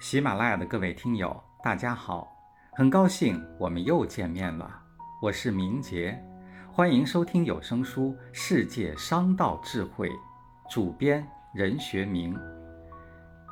喜马拉雅的各位听友，大家好，很高兴我们又见面了。我是明杰，欢迎收听有声书《世界商道智慧》，主编任学明。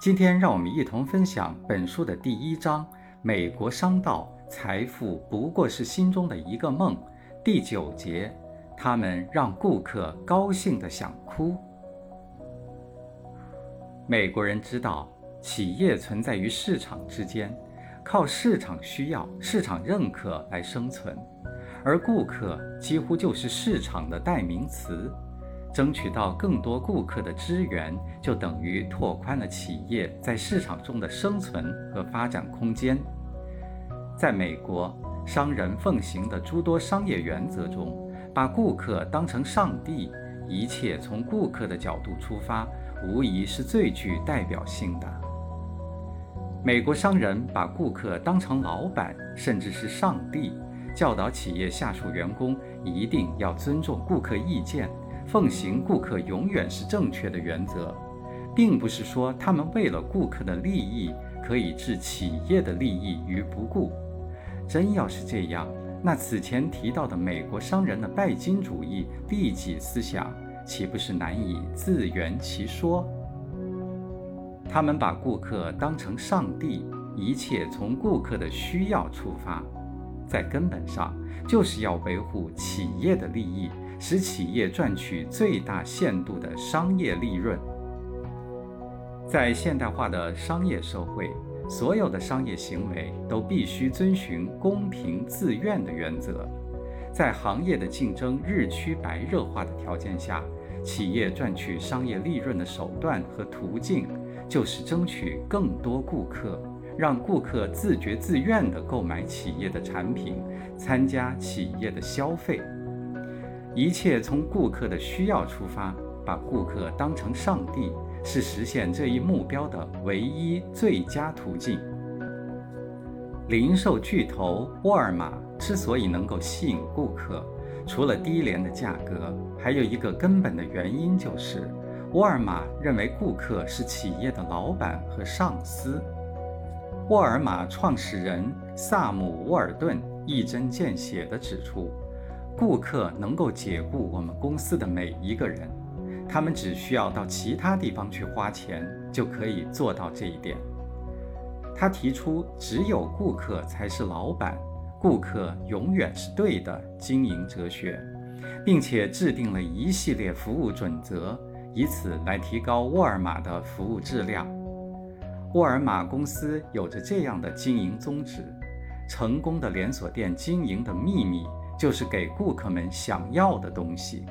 今天让我们一同分享本书的第一章：美国商道，财富不过是心中的一个梦。第九节，他们让顾客高兴的想哭。美国人知道。企业存在于市场之间，靠市场需要、市场认可来生存，而顾客几乎就是市场的代名词。争取到更多顾客的支援，就等于拓宽了企业在市场中的生存和发展空间。在美国，商人奉行的诸多商业原则中，把顾客当成上帝，一切从顾客的角度出发，无疑是最具代表性的。美国商人把顾客当成老板，甚至是上帝，教导企业下属员工一定要尊重顾客意见，奉行顾客永远是正确的原则，并不是说他们为了顾客的利益可以置企业的利益于不顾。真要是这样，那此前提到的美国商人的拜金主义利己思想，岂不是难以自圆其说？他们把顾客当成上帝，一切从顾客的需要出发，在根本上就是要维护企业的利益，使企业赚取最大限度的商业利润。在现代化的商业社会，所有的商业行为都必须遵循公平自愿的原则。在行业的竞争日趋白热化的条件下，企业赚取商业利润的手段和途径。就是争取更多顾客，让顾客自觉自愿地购买企业的产品，参加企业的消费。一切从顾客的需要出发，把顾客当成上帝，是实现这一目标的唯一最佳途径。零售巨头沃尔玛之所以能够吸引顾客，除了低廉的价格，还有一个根本的原因就是。沃尔玛认为顾客是企业的老板和上司。沃尔玛创始人萨姆·沃尔顿一针见血地指出，顾客能够解雇我们公司的每一个人，他们只需要到其他地方去花钱就可以做到这一点。他提出只有顾客才是老板，顾客永远是对的经营哲学，并且制定了一系列服务准则。以此来提高沃尔玛的服务质量。沃尔玛公司有着这样的经营宗旨：成功的连锁店经营的秘密就是给顾客们想要的东西。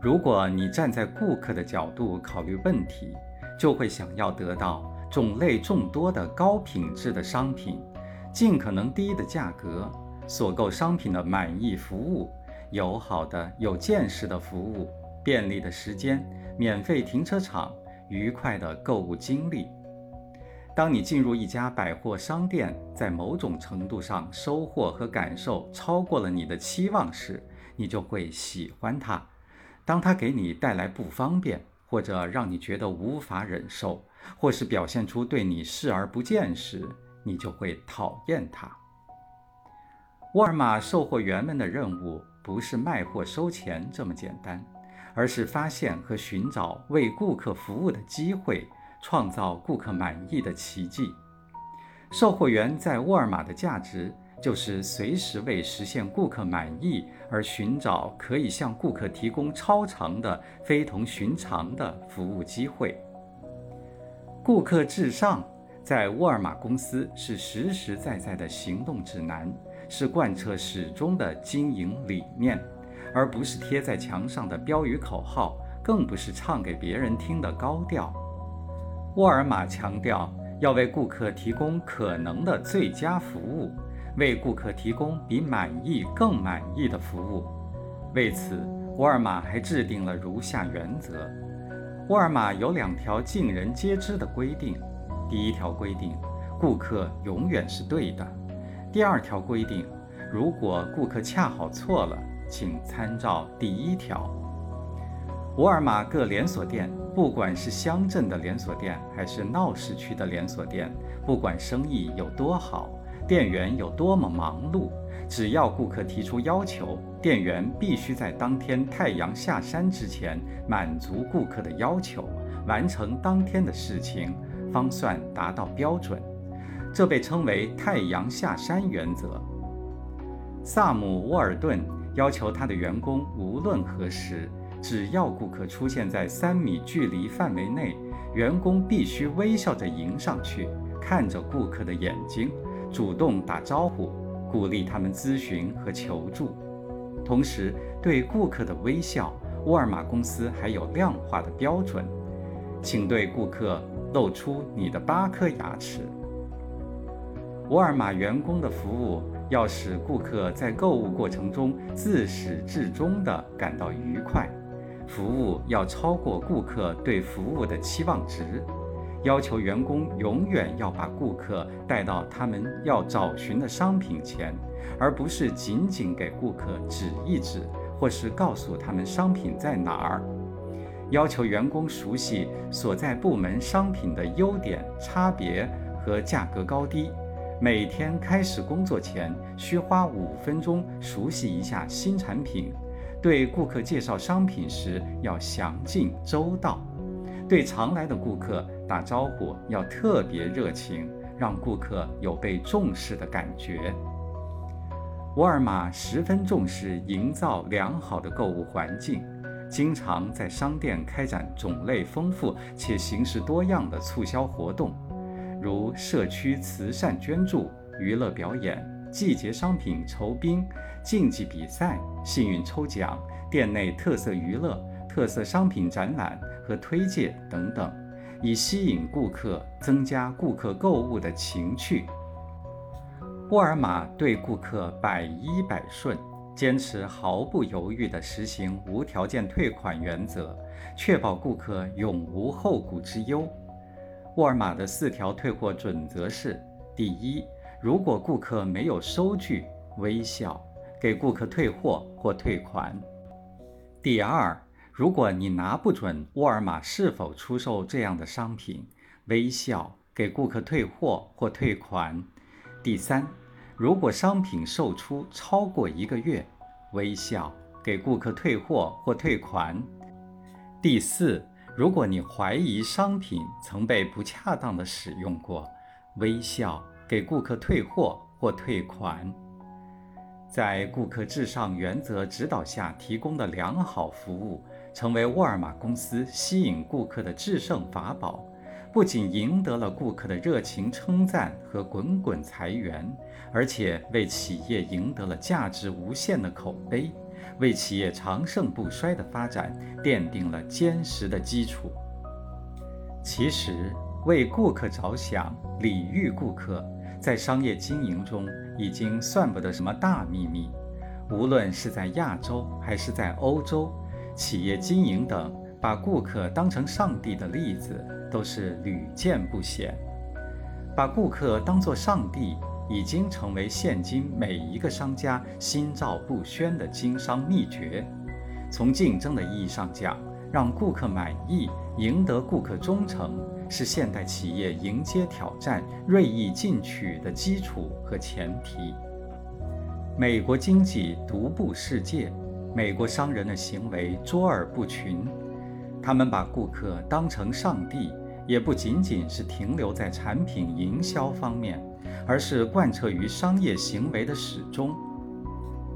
如果你站在顾客的角度考虑问题，就会想要得到种类众多的高品质的商品，尽可能低的价格，所购商品的满意服务，友好的有见识的服务。便利的时间、免费停车场、愉快的购物经历。当你进入一家百货商店，在某种程度上收获和感受超过了你的期望时，你就会喜欢它。当它给你带来不方便，或者让你觉得无法忍受，或是表现出对你视而不见时，你就会讨厌它。沃尔玛售货员们的任务不是卖货收钱这么简单。而是发现和寻找为顾客服务的机会，创造顾客满意的奇迹。售货员在沃尔玛的价值就是随时为实现顾客满意而寻找可以向顾客提供超长的、非同寻常的服务机会。顾客至上在沃尔玛公司是实实在在的行动指南，是贯彻始终的经营理念。而不是贴在墙上的标语口号，更不是唱给别人听的高调。沃尔玛强调要为顾客提供可能的最佳服务，为顾客提供比满意更满意的服务。为此，沃尔玛还制定了如下原则：沃尔玛有两条尽人皆知的规定。第一条规定，顾客永远是对的；第二条规定，如果顾客恰好错了。请参照第一条。沃尔玛各连锁店不管是乡镇的连锁店，还是闹市区的连锁店，不管生意有多好，店员有多么忙碌，只要顾客提出要求，店员必须在当天太阳下山之前满足顾客的要求，完成当天的事情，方算达到标准。这被称为“太阳下山原则”。萨姆·沃尔顿要求他的员工无论何时，只要顾客出现在三米距离范围内，员工必须微笑着迎上去，看着顾客的眼睛，主动打招呼，鼓励他们咨询和求助。同时，对顾客的微笑，沃尔玛公司还有量化的标准，请对顾客露出你的八颗牙齿。沃尔玛员工的服务要使顾客在购物过程中自始至终地感到愉快，服务要超过顾客对服务的期望值，要求员工永远要把顾客带到他们要找寻的商品前，而不是仅仅给顾客指一指，或是告诉他们商品在哪儿。要求员工熟悉所在部门商品的优点、差别和价格高低。每天开始工作前，需花五分钟熟悉一下新产品。对顾客介绍商品时要详尽周到。对常来的顾客打招呼要特别热情，让顾客有被重视的感觉。沃尔玛十分重视营造良好的购物环境，经常在商店开展种类丰富且形式多样的促销活动。如社区慈善捐助、娱乐表演、季节商品酬宾、竞技比赛、幸运抽奖、店内特色娱乐、特色商品展览和推介等等，以吸引顾客，增加顾客购物的情趣。沃尔玛对顾客百依百顺，坚持毫不犹豫地实行无条件退款原则，确保顾客永无后顾之忧。沃尔玛的四条退货准则是：第一，如果顾客没有收据，微笑给顾客退货或退款；第二，如果你拿不准沃尔玛是否出售这样的商品，微笑给顾客退货或退款；第三，如果商品售出超过一个月，微笑给顾客退货或退款；第四。如果你怀疑商品曾被不恰当的使用过，微笑给顾客退货或退款。在顾客至上原则指导下提供的良好服务，成为沃尔玛公司吸引顾客的制胜法宝，不仅赢得了顾客的热情称赞和滚滚财源，而且为企业赢得了价值无限的口碑。为企业长盛不衰的发展奠定了坚实的基础。其实，为顾客着想、礼遇顾客，在商业经营中已经算不得什么大秘密。无论是在亚洲还是在欧洲，企业经营等把顾客当成上帝的例子都是屡见不鲜。把顾客当作上帝。已经成为现今每一个商家心照不宣的经商秘诀。从竞争的意义上讲，让顾客满意、赢得顾客忠诚，是现代企业迎接挑战、锐意进取的基础和前提。美国经济独步世界，美国商人的行为卓尔不群，他们把顾客当成上帝，也不仅仅是停留在产品营销方面。而是贯彻于商业行为的始终，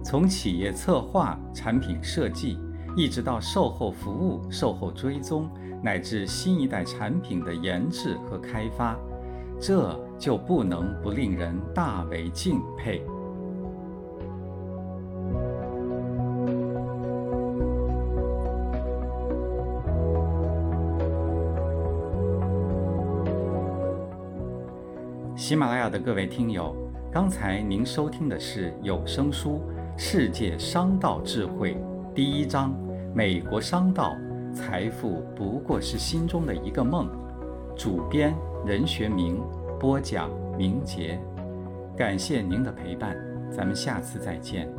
从企业策划、产品设计，一直到售后服务、售后追踪，乃至新一代产品的研制和开发，这就不能不令人大为敬佩。喜马拉雅的各位听友，刚才您收听的是有声书《世界商道智慧》第一章：美国商道，财富不过是心中的一个梦。主编任学明，播讲明杰。感谢您的陪伴，咱们下次再见。